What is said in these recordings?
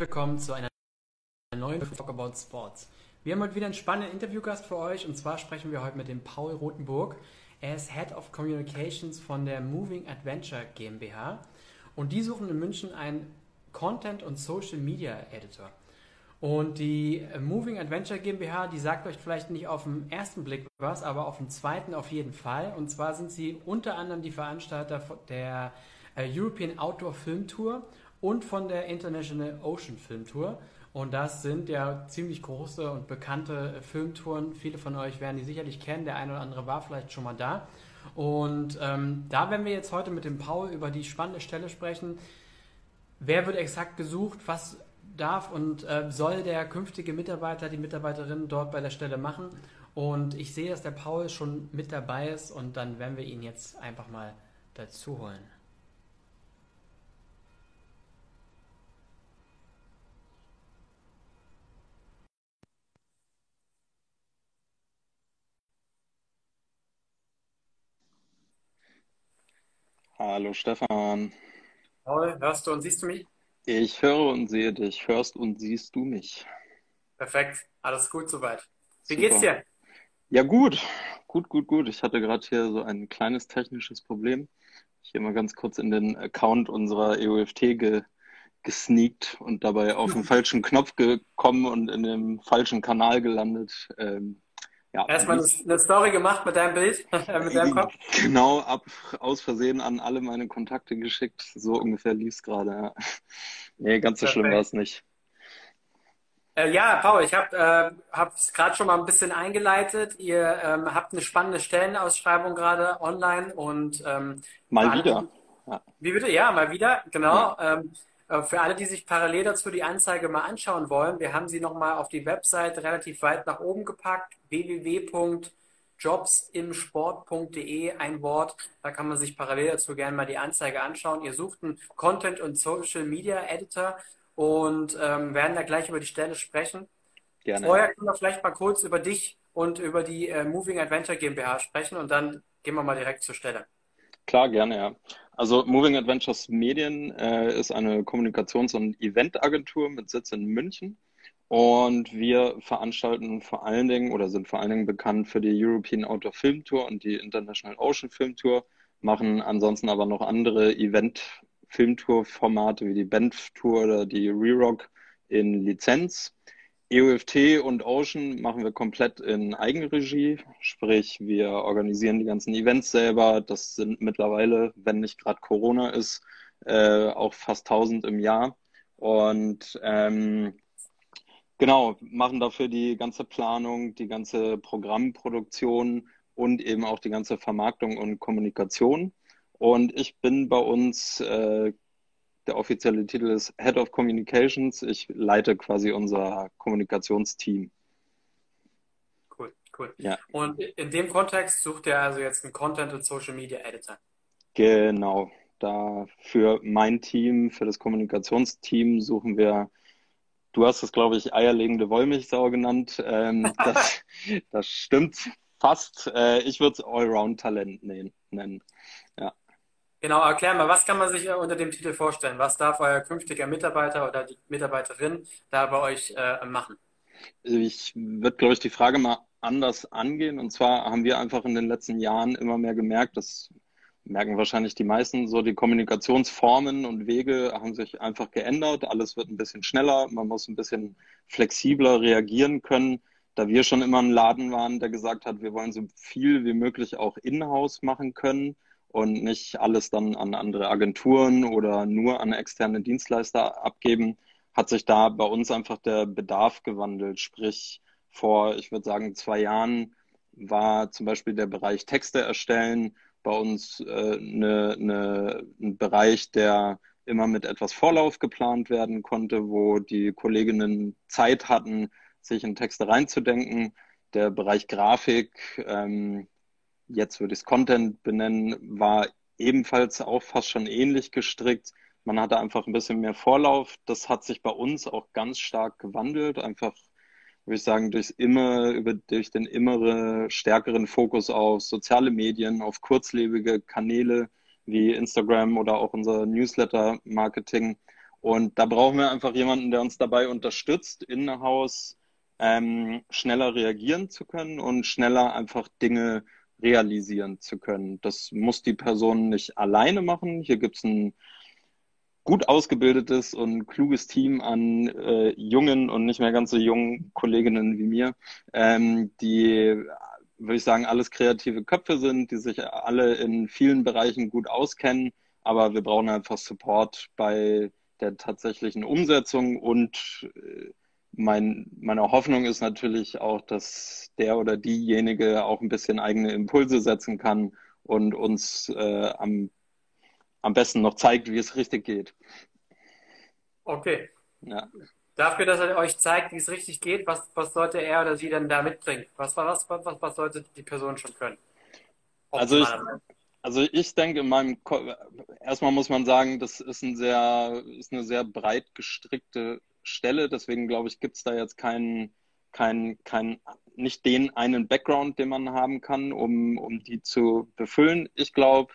willkommen zu einer neuen Talk About Sports. Wir haben heute wieder einen spannenden Interviewgast für euch und zwar sprechen wir heute mit dem Paul Rothenburg. Er ist Head of Communications von der Moving Adventure GmbH und die suchen in München einen Content- und Social Media Editor. Und die Moving Adventure GmbH, die sagt euch vielleicht nicht auf den ersten Blick was, aber auf den zweiten auf jeden Fall. Und zwar sind sie unter anderem die Veranstalter der äh, European Outdoor Film Tour und von der International Ocean Film Tour. Und das sind ja ziemlich große und bekannte Filmtouren. Viele von euch werden die sicherlich kennen. Der eine oder andere war vielleicht schon mal da. Und ähm, da werden wir jetzt heute mit dem Paul über die spannende Stelle sprechen. Wer wird exakt gesucht? Was darf und äh, soll der künftige Mitarbeiter, die Mitarbeiterin dort bei der Stelle machen? Und ich sehe, dass der Paul schon mit dabei ist und dann werden wir ihn jetzt einfach mal dazu holen. Hallo Stefan. Paul, hörst du und siehst du mich? Ich höre und sehe dich. Hörst und siehst du mich? Perfekt. Alles gut soweit. Wie Super. geht's dir? Ja, gut. Gut, gut, gut. Ich hatte gerade hier so ein kleines technisches Problem. Ich hier mal ganz kurz in den Account unserer EOFT ge gesneakt und dabei auf den falschen Knopf gekommen und in dem falschen Kanal gelandet. Ähm, ja, Erstmal eine Story gemacht mit deinem Bild, mit deinem Kopf. Genau, ab, aus Versehen an alle meine Kontakte geschickt. So ungefähr lief es gerade. Ja. Nee, ganz so Perfekt. schlimm war es nicht. Äh, ja, Paul, ich habe es äh, gerade schon mal ein bisschen eingeleitet. Ihr ähm, habt eine spannende Stellenausschreibung gerade online und ähm, mal wieder. Ja. Wie bitte? Ja, mal wieder, genau. Ja. Ähm, äh, für alle, die sich parallel dazu die Anzeige mal anschauen wollen, wir haben sie nochmal auf die Website relativ weit nach oben gepackt, www.jobsimsport.de, ein Wort. Da kann man sich parallel dazu gerne mal die Anzeige anschauen. Ihr sucht einen Content- und Social Media Editor und ähm, werden da gleich über die Stelle sprechen. Gerne. Vorher können wir vielleicht mal kurz über dich und über die äh, Moving Adventure GmbH sprechen und dann gehen wir mal direkt zur Stelle. Klar, gerne, ja. Also Moving Adventures Medien äh, ist eine Kommunikations- und Eventagentur mit Sitz in München. Und wir veranstalten vor allen Dingen oder sind vor allen Dingen bekannt für die European Outdoor Film Tour und die International Ocean Film Tour, machen ansonsten aber noch andere Event-Filmtour-Formate wie die Band Tour oder die Re-Rock in Lizenz. EOFT und Ocean machen wir komplett in Eigenregie, sprich wir organisieren die ganzen Events selber. Das sind mittlerweile, wenn nicht gerade Corona ist, äh, auch fast 1000 im Jahr. Und ähm, genau, machen dafür die ganze Planung, die ganze Programmproduktion und eben auch die ganze Vermarktung und Kommunikation. Und ich bin bei uns äh, der offizielle Titel ist Head of Communications. Ich leite quasi unser Kommunikationsteam. Cool, cool. Ja. Und in dem Kontext sucht ihr also jetzt einen Content- und Social Media Editor. Genau. Da für mein Team, für das Kommunikationsteam suchen wir, du hast es, glaube ich, eierlegende Wollmilchsau genannt. Ähm, das, das stimmt fast. Äh, ich würde es Allround-Talent nennen. Ja. Genau, erklär mal, was kann man sich unter dem Titel vorstellen? Was darf euer künftiger Mitarbeiter oder die Mitarbeiterin da bei euch äh, machen? Ich würde, glaube ich, die Frage mal anders angehen. Und zwar haben wir einfach in den letzten Jahren immer mehr gemerkt, das merken wahrscheinlich die meisten, so die Kommunikationsformen und Wege haben sich einfach geändert. Alles wird ein bisschen schneller, man muss ein bisschen flexibler reagieren können. Da wir schon immer ein Laden waren, der gesagt hat, wir wollen so viel wie möglich auch in-house machen können und nicht alles dann an andere Agenturen oder nur an externe Dienstleister abgeben, hat sich da bei uns einfach der Bedarf gewandelt. Sprich, vor, ich würde sagen, zwei Jahren war zum Beispiel der Bereich Texte erstellen bei uns äh, ne, ne, ein Bereich, der immer mit etwas Vorlauf geplant werden konnte, wo die Kolleginnen Zeit hatten, sich in Texte reinzudenken. Der Bereich Grafik ähm, jetzt würde ich es Content benennen, war ebenfalls auch fast schon ähnlich gestrickt. Man hatte einfach ein bisschen mehr Vorlauf. Das hat sich bei uns auch ganz stark gewandelt. Einfach, würde ich sagen, durchs immer, über, durch den immer stärkeren Fokus auf soziale Medien, auf kurzlebige Kanäle wie Instagram oder auch unser Newsletter-Marketing. Und da brauchen wir einfach jemanden, der uns dabei unterstützt, in-house ähm, schneller reagieren zu können und schneller einfach Dinge realisieren zu können. Das muss die Person nicht alleine machen. Hier gibt es ein gut ausgebildetes und kluges Team an äh, jungen und nicht mehr ganz so jungen Kolleginnen wie mir, ähm, die, würde ich sagen, alles kreative Köpfe sind, die sich alle in vielen Bereichen gut auskennen. Aber wir brauchen einfach Support bei der tatsächlichen Umsetzung und äh, mein, meine Hoffnung ist natürlich auch, dass der oder diejenige auch ein bisschen eigene Impulse setzen kann und uns äh, am, am besten noch zeigt, wie es richtig geht. Okay. Ja. Dafür, dass er euch zeigt, wie es richtig geht, was, was sollte er oder sie denn da mitbringen? Was, was, was, was sollte die Person schon können? Also ich, also ich denke, in meinem Ko erstmal muss man sagen, das ist, ein sehr, ist eine sehr breit gestrickte Stelle. Deswegen glaube ich, gibt es da jetzt keinen, keinen, keinen, nicht den einen Background, den man haben kann, um, um die zu befüllen. Ich glaube,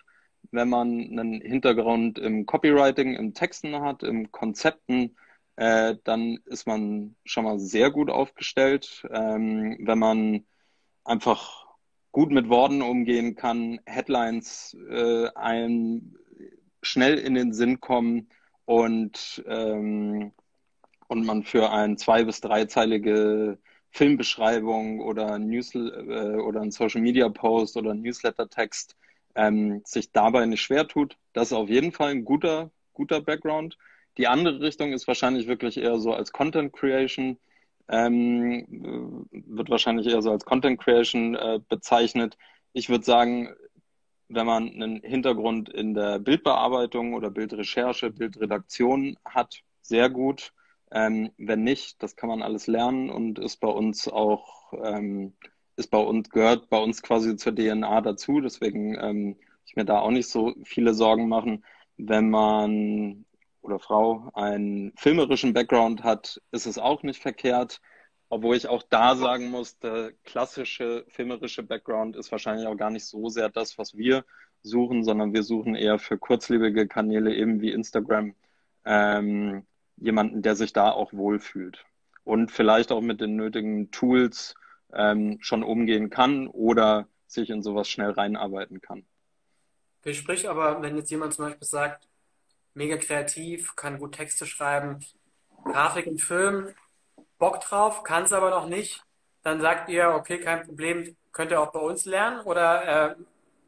wenn man einen Hintergrund im Copywriting, im Texten hat, im Konzepten, äh, dann ist man schon mal sehr gut aufgestellt. Ähm, wenn man einfach gut mit Worten umgehen kann, Headlines äh, einem schnell in den Sinn kommen und ähm, und man für ein zwei- bis dreizeilige Filmbeschreibung oder, Newsl äh, oder ein Social Media Post oder Newsletter-Text ähm, sich dabei nicht schwer tut. Das ist auf jeden Fall ein guter, guter Background. Die andere Richtung ist wahrscheinlich wirklich eher so als Content Creation, ähm, wird wahrscheinlich eher so als Content Creation äh, bezeichnet. Ich würde sagen, wenn man einen Hintergrund in der Bildbearbeitung oder Bildrecherche, Bildredaktion hat, sehr gut. Ähm, wenn nicht, das kann man alles lernen und ist bei uns auch, ähm, ist bei uns, gehört bei uns quasi zur DNA dazu. Deswegen ähm, ich mir da auch nicht so viele Sorgen machen. Wenn man oder Frau einen filmerischen Background hat, ist es auch nicht verkehrt. Obwohl ich auch da sagen muss, der klassische filmerische Background ist wahrscheinlich auch gar nicht so sehr das, was wir suchen, sondern wir suchen eher für kurzlebige Kanäle eben wie Instagram ähm, jemanden, der sich da auch wohlfühlt und vielleicht auch mit den nötigen Tools ähm, schon umgehen kann oder sich in sowas schnell reinarbeiten kann. Sprich aber, wenn jetzt jemand zum Beispiel sagt, mega kreativ, kann gut Texte schreiben, Grafik und Film, Bock drauf, kann es aber noch nicht, dann sagt ihr, okay, kein Problem, könnt ihr auch bei uns lernen oder äh,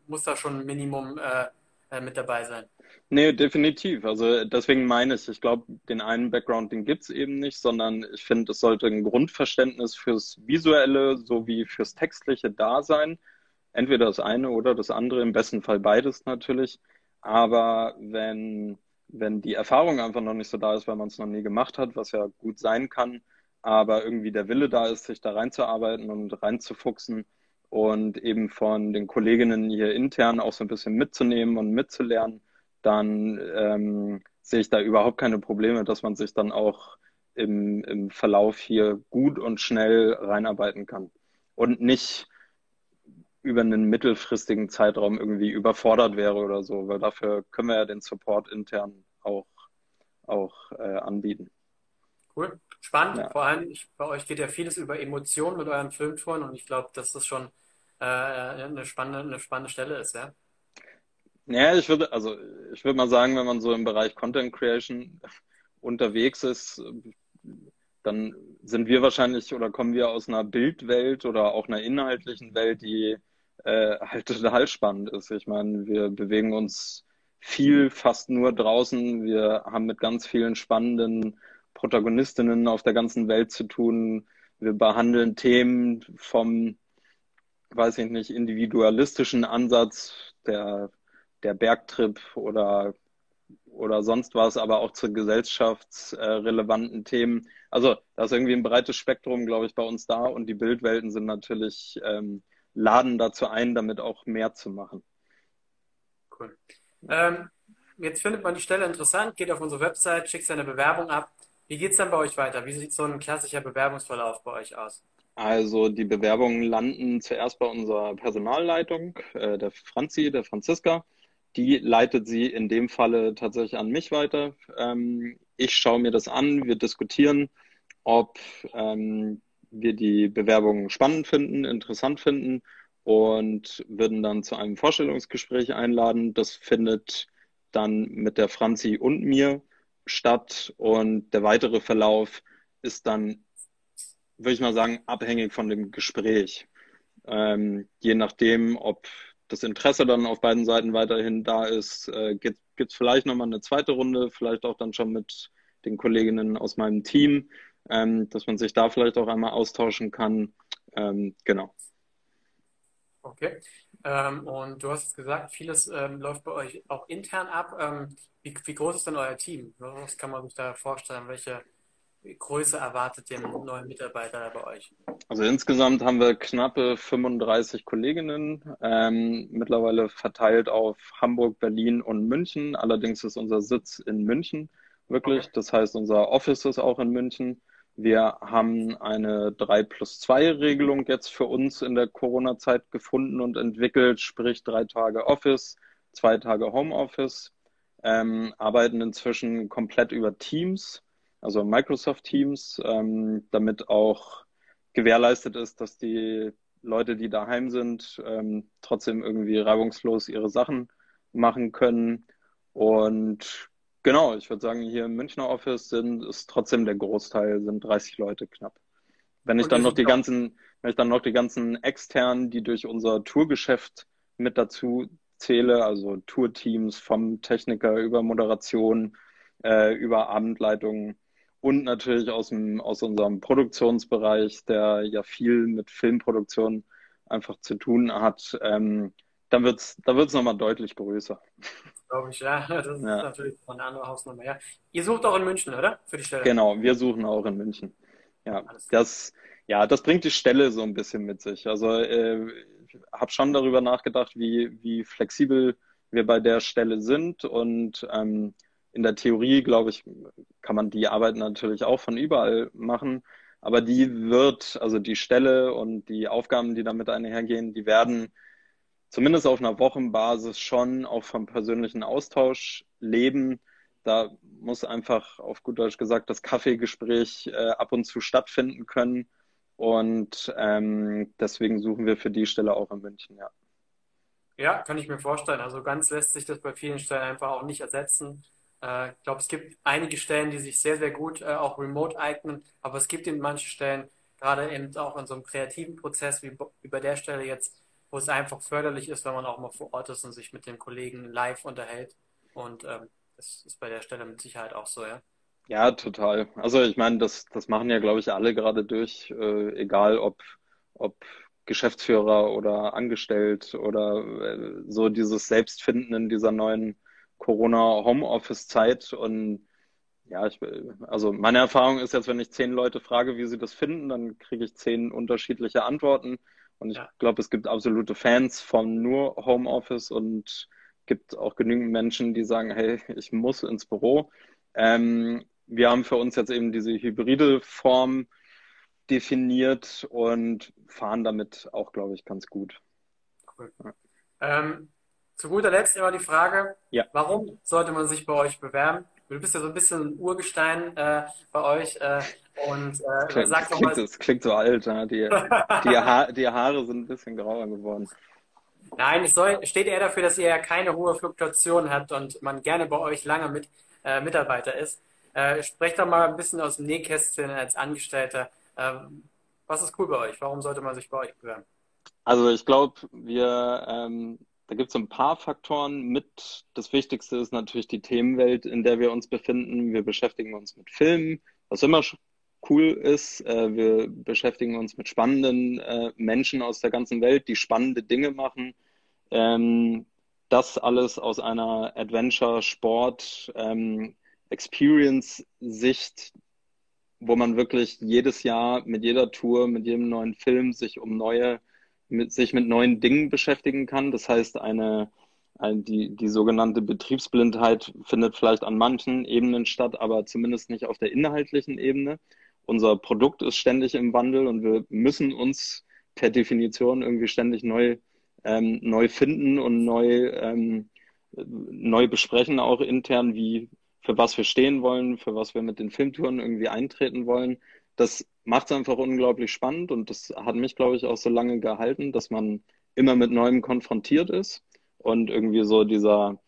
muss da schon ein Minimum äh, äh mit dabei sein? Nee, definitiv. Also deswegen meine ich, ich glaube, den einen Background, den gibt es eben nicht, sondern ich finde, es sollte ein Grundverständnis fürs Visuelle sowie fürs Textliche da sein. Entweder das eine oder das andere, im besten Fall beides natürlich. Aber wenn, wenn die Erfahrung einfach noch nicht so da ist, weil man es noch nie gemacht hat, was ja gut sein kann, aber irgendwie der Wille da ist, sich da reinzuarbeiten und reinzufuchsen und eben von den Kolleginnen hier intern auch so ein bisschen mitzunehmen und mitzulernen, dann ähm, sehe ich da überhaupt keine Probleme, dass man sich dann auch im, im Verlauf hier gut und schnell reinarbeiten kann. Und nicht über einen mittelfristigen Zeitraum irgendwie überfordert wäre oder so, weil dafür können wir ja den Support intern auch, auch äh, anbieten. Cool, spannend. Ja. Vor allem, ich, bei euch geht ja vieles über Emotionen mit euren Filmtouren und ich glaube, dass das schon äh, eine, spannende, eine spannende Stelle ist, ja. Ja, ich würde, also ich würde mal sagen, wenn man so im Bereich Content Creation unterwegs ist, dann sind wir wahrscheinlich oder kommen wir aus einer Bildwelt oder auch einer inhaltlichen Welt, die äh, halt total spannend ist. Ich meine, wir bewegen uns viel, fast nur draußen. Wir haben mit ganz vielen spannenden Protagonistinnen auf der ganzen Welt zu tun. Wir behandeln Themen vom, weiß ich nicht, individualistischen Ansatz der der Bergtrip oder, oder sonst was, aber auch zu gesellschaftsrelevanten Themen. Also da ist irgendwie ein breites Spektrum, glaube ich, bei uns da und die Bildwelten sind natürlich, ähm, laden dazu ein, damit auch mehr zu machen. Cool. Ähm, jetzt findet man die Stelle interessant, geht auf unsere Website, schickt seine Bewerbung ab. Wie geht es dann bei euch weiter? Wie sieht so ein klassischer Bewerbungsverlauf bei euch aus? Also die Bewerbungen landen zuerst bei unserer Personalleitung, äh, der Franzi, der Franziska. Die leitet sie in dem Falle tatsächlich an mich weiter. Ähm, ich schaue mir das an, wir diskutieren, ob ähm, wir die Bewerbungen spannend finden, interessant finden und würden dann zu einem Vorstellungsgespräch einladen. Das findet dann mit der Franzi und mir statt und der weitere Verlauf ist dann, würde ich mal sagen, abhängig von dem Gespräch. Ähm, je nachdem, ob das Interesse dann auf beiden Seiten weiterhin da ist, äh, gibt es vielleicht nochmal eine zweite Runde, vielleicht auch dann schon mit den Kolleginnen aus meinem Team, ähm, dass man sich da vielleicht auch einmal austauschen kann. Ähm, genau. Okay. Ähm, und du hast gesagt, vieles ähm, läuft bei euch auch intern ab. Ähm, wie, wie, groß ist denn euer Team? Was kann man sich da vorstellen? Welche Größe erwartet den neuen Mitarbeiter bei euch? Also insgesamt haben wir knappe 35 Kolleginnen, ähm, mittlerweile verteilt auf Hamburg, Berlin und München. Allerdings ist unser Sitz in München wirklich. Okay. Das heißt, unser Office ist auch in München. Wir haben eine 3 plus 2 Regelung jetzt für uns in der Corona-Zeit gefunden und entwickelt, sprich drei Tage Office, zwei Tage Homeoffice, ähm, arbeiten inzwischen komplett über Teams, also Microsoft Teams, ähm, damit auch gewährleistet ist, dass die Leute, die daheim sind, ähm, trotzdem irgendwie reibungslos ihre Sachen machen können. Und Genau, ich würde sagen, hier im Münchner Office sind ist trotzdem der Großteil, sind 30 Leute knapp. Wenn ich dann noch die ganzen, wenn ich dann noch die ganzen externen, die durch unser Tourgeschäft mit dazu zähle, also Tourteams vom Techniker über Moderation, äh, über Abendleitungen und natürlich aus dem, aus unserem Produktionsbereich, der ja viel mit Filmproduktion einfach zu tun hat, ähm, dann wird's, da wird's nochmal deutlich größer glaube ich, ja. Das ist ja. natürlich von einer anderen Hausnummer. Ja. Ihr sucht auch in München, oder? Für die Stelle. Genau, wir suchen auch in München. Ja, das, ja, das bringt die Stelle so ein bisschen mit sich. Also äh, ich habe schon darüber nachgedacht, wie, wie flexibel wir bei der Stelle sind. Und ähm, in der Theorie, glaube ich, kann man die Arbeit natürlich auch von überall machen. Aber die wird, also die Stelle und die Aufgaben, die damit einhergehen, die werden zumindest auf einer Wochenbasis schon auch vom persönlichen Austausch leben. Da muss einfach auf gut Deutsch gesagt das Kaffeegespräch äh, ab und zu stattfinden können. Und ähm, deswegen suchen wir für die Stelle auch in München, ja. Ja, kann ich mir vorstellen. Also ganz lässt sich das bei vielen Stellen einfach auch nicht ersetzen. Äh, ich glaube, es gibt einige Stellen, die sich sehr, sehr gut äh, auch remote eignen, aber es gibt eben manche Stellen, gerade eben auch in so einem kreativen Prozess wie, bei der Stelle jetzt, wo es einfach förderlich ist, wenn man auch mal vor Ort ist und sich mit den Kollegen live unterhält. Und ähm, das ist bei der Stelle mit Sicherheit auch so, ja. Ja, total. Also ich meine, das, das machen ja, glaube ich, alle gerade durch, äh, egal ob, ob Geschäftsführer oder angestellt oder äh, so dieses Selbstfinden in dieser neuen Corona-Homeoffice-Zeit. Und ja, ich, also meine Erfahrung ist jetzt, wenn ich zehn Leute frage, wie sie das finden, dann kriege ich zehn unterschiedliche Antworten. Und ich ja. glaube, es gibt absolute Fans von nur Homeoffice und gibt auch genügend Menschen, die sagen, hey, ich muss ins Büro. Ähm, wir haben für uns jetzt eben diese hybride Form definiert und fahren damit auch, glaube ich, ganz gut. Cool. Ja. Ähm, zu guter Letzt immer die Frage, ja. warum sollte man sich bei euch bewerben? Du bist ja so ein bisschen ein Urgestein äh, bei euch. Äh, und äh, klingt, sag doch mal. Das klingt so alt, ja? die, die, ha die Haare sind ein bisschen grauer geworden. Nein, es soll, steht eher dafür, dass ihr ja keine hohe Fluktuation habt und man gerne bei euch lange mit, äh, Mitarbeiter ist. Äh, sprecht doch mal ein bisschen aus dem Nähkästchen als Angestellter. Ähm, was ist cool bei euch? Warum sollte man sich bei euch bewerben? Also ich glaube, wir ähm, da gibt es ein paar Faktoren mit. Das Wichtigste ist natürlich die Themenwelt, in der wir uns befinden. Wir beschäftigen uns mit Filmen, was immer cool ist. Äh, wir beschäftigen uns mit spannenden äh, Menschen aus der ganzen Welt, die spannende Dinge machen. Ähm, das alles aus einer Adventure, Sport, ähm, wo man wirklich jedes Jahr mit jeder Tour, mit jedem neuen Film sich um neue mit, sich mit neuen Dingen beschäftigen kann. Das heißt, eine, eine, die, die sogenannte Betriebsblindheit findet vielleicht an manchen Ebenen statt, aber zumindest nicht auf der inhaltlichen Ebene. Unser Produkt ist ständig im Wandel und wir müssen uns per Definition irgendwie ständig neu, ähm, neu finden und neu ähm, neu besprechen, auch intern, wie, für was wir stehen wollen, für was wir mit den Filmtouren irgendwie eintreten wollen. Das macht es einfach unglaublich spannend und das hat mich, glaube ich, auch so lange gehalten, dass man immer mit Neuem konfrontiert ist und irgendwie so dieser,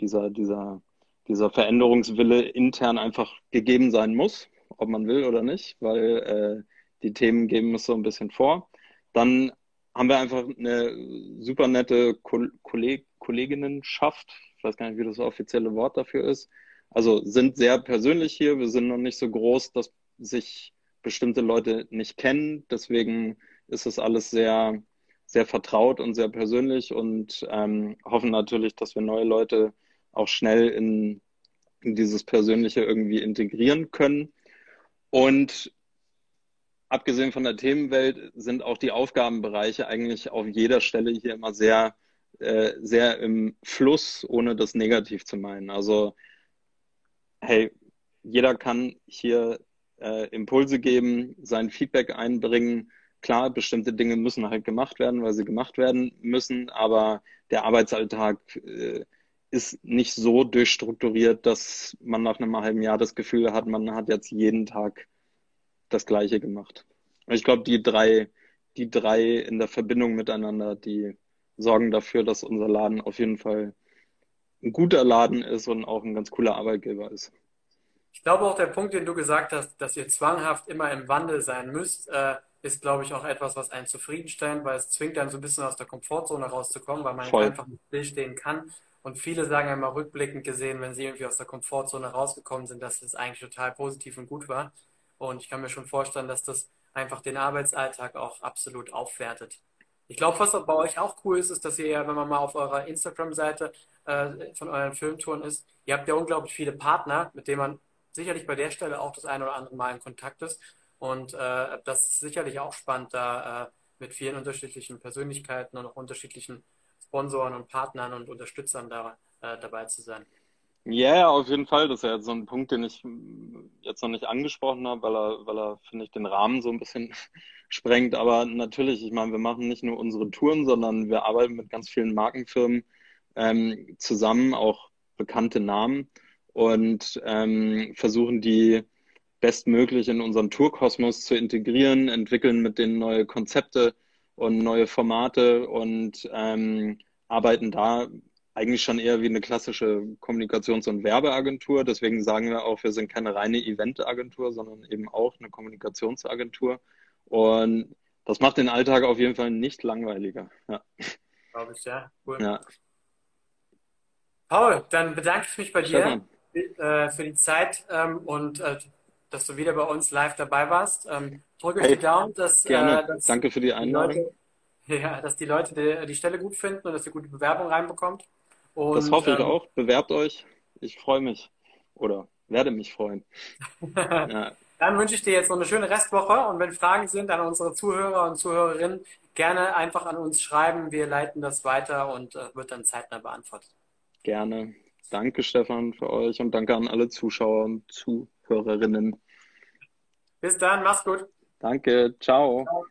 dieser, dieser, dieser Veränderungswille intern einfach gegeben sein muss, ob man will oder nicht, weil äh, die Themen geben es so ein bisschen vor. Dann haben wir einfach eine super nette Kolleg Kolleginnenschaft. Ich weiß gar nicht, wie das offizielle Wort dafür ist. Also sind sehr persönlich hier. Wir sind noch nicht so groß, dass sich bestimmte Leute nicht kennen. Deswegen ist es alles sehr, sehr vertraut und sehr persönlich und ähm, hoffen natürlich, dass wir neue Leute auch schnell in, in dieses Persönliche irgendwie integrieren können. Und abgesehen von der Themenwelt sind auch die Aufgabenbereiche eigentlich auf jeder Stelle hier immer sehr, äh, sehr im Fluss, ohne das negativ zu meinen. Also, hey, jeder kann hier äh, Impulse geben, sein Feedback einbringen. Klar, bestimmte Dinge müssen halt gemacht werden, weil sie gemacht werden müssen, aber der Arbeitsalltag äh, ist nicht so durchstrukturiert, dass man nach einem halben Jahr das Gefühl hat, man hat jetzt jeden Tag das Gleiche gemacht. Ich glaube, die drei, die drei in der Verbindung miteinander, die sorgen dafür, dass unser Laden auf jeden Fall ein guter Laden ist und auch ein ganz cooler Arbeitgeber ist. Ich glaube auch der Punkt, den du gesagt hast, dass ihr zwanghaft immer im Wandel sein müsst, äh, ist, glaube ich, auch etwas, was einen zufriedenstellt, weil es zwingt einen so ein bisschen aus der Komfortzone rauszukommen, weil man Voll. einfach nicht stillstehen kann. Und viele sagen einmal rückblickend gesehen, wenn sie irgendwie aus der Komfortzone rausgekommen sind, dass es eigentlich total positiv und gut war. Und ich kann mir schon vorstellen, dass das einfach den Arbeitsalltag auch absolut aufwertet. Ich glaube, was bei euch auch cool ist, ist, dass ihr ja, wenn man mal auf eurer Instagram-Seite äh, von euren Filmtouren ist, ihr habt ja unglaublich viele Partner, mit denen man sicherlich bei der Stelle auch das eine oder andere Mal in Kontakt ist. Und äh, das ist sicherlich auch spannend, da äh, mit vielen unterschiedlichen Persönlichkeiten und auch unterschiedlichen Sponsoren und Partnern und Unterstützern da, äh, dabei zu sein. Ja, yeah, auf jeden Fall. Das ist ja jetzt so ein Punkt, den ich jetzt noch nicht angesprochen habe, weil er, weil er, finde ich, den Rahmen so ein bisschen sprengt. Aber natürlich, ich meine, wir machen nicht nur unsere Touren, sondern wir arbeiten mit ganz vielen Markenfirmen ähm, zusammen, auch bekannte Namen und ähm, versuchen die bestmöglich in unseren Tourkosmos zu integrieren, entwickeln mit denen neue Konzepte und neue Formate und ähm, arbeiten da eigentlich schon eher wie eine klassische Kommunikations- und Werbeagentur. Deswegen sagen wir auch, wir sind keine reine Eventagentur, sondern eben auch eine Kommunikationsagentur. Und das macht den Alltag auf jeden Fall nicht langweiliger. Ja. Glaube ich, ja. Cool. Ja. Paul, dann bedanke ich mich bei dir äh, für die Zeit ähm, und äh, dass du wieder bei uns live dabei warst. Ähm, drücke hey, euch die Daumen, dass, gerne. Äh, dass Danke für die Einladung. Die Leute, ja, dass die Leute die, die, Stelle gut finden und dass ihr gute Bewerbung reinbekommt. Und, das hoffe ich ähm, auch. Bewerbt euch. Ich freue mich. Oder werde mich freuen. ja. Dann wünsche ich dir jetzt noch eine schöne Restwoche und wenn Fragen sind an unsere Zuhörer und Zuhörerinnen, gerne einfach an uns schreiben. Wir leiten das weiter und äh, wird dann zeitnah beantwortet. Gerne. Danke, Stefan, für euch und danke an alle Zuschauer und Zuhörerinnen. Bis dann, mach's gut. Danke, ciao. ciao.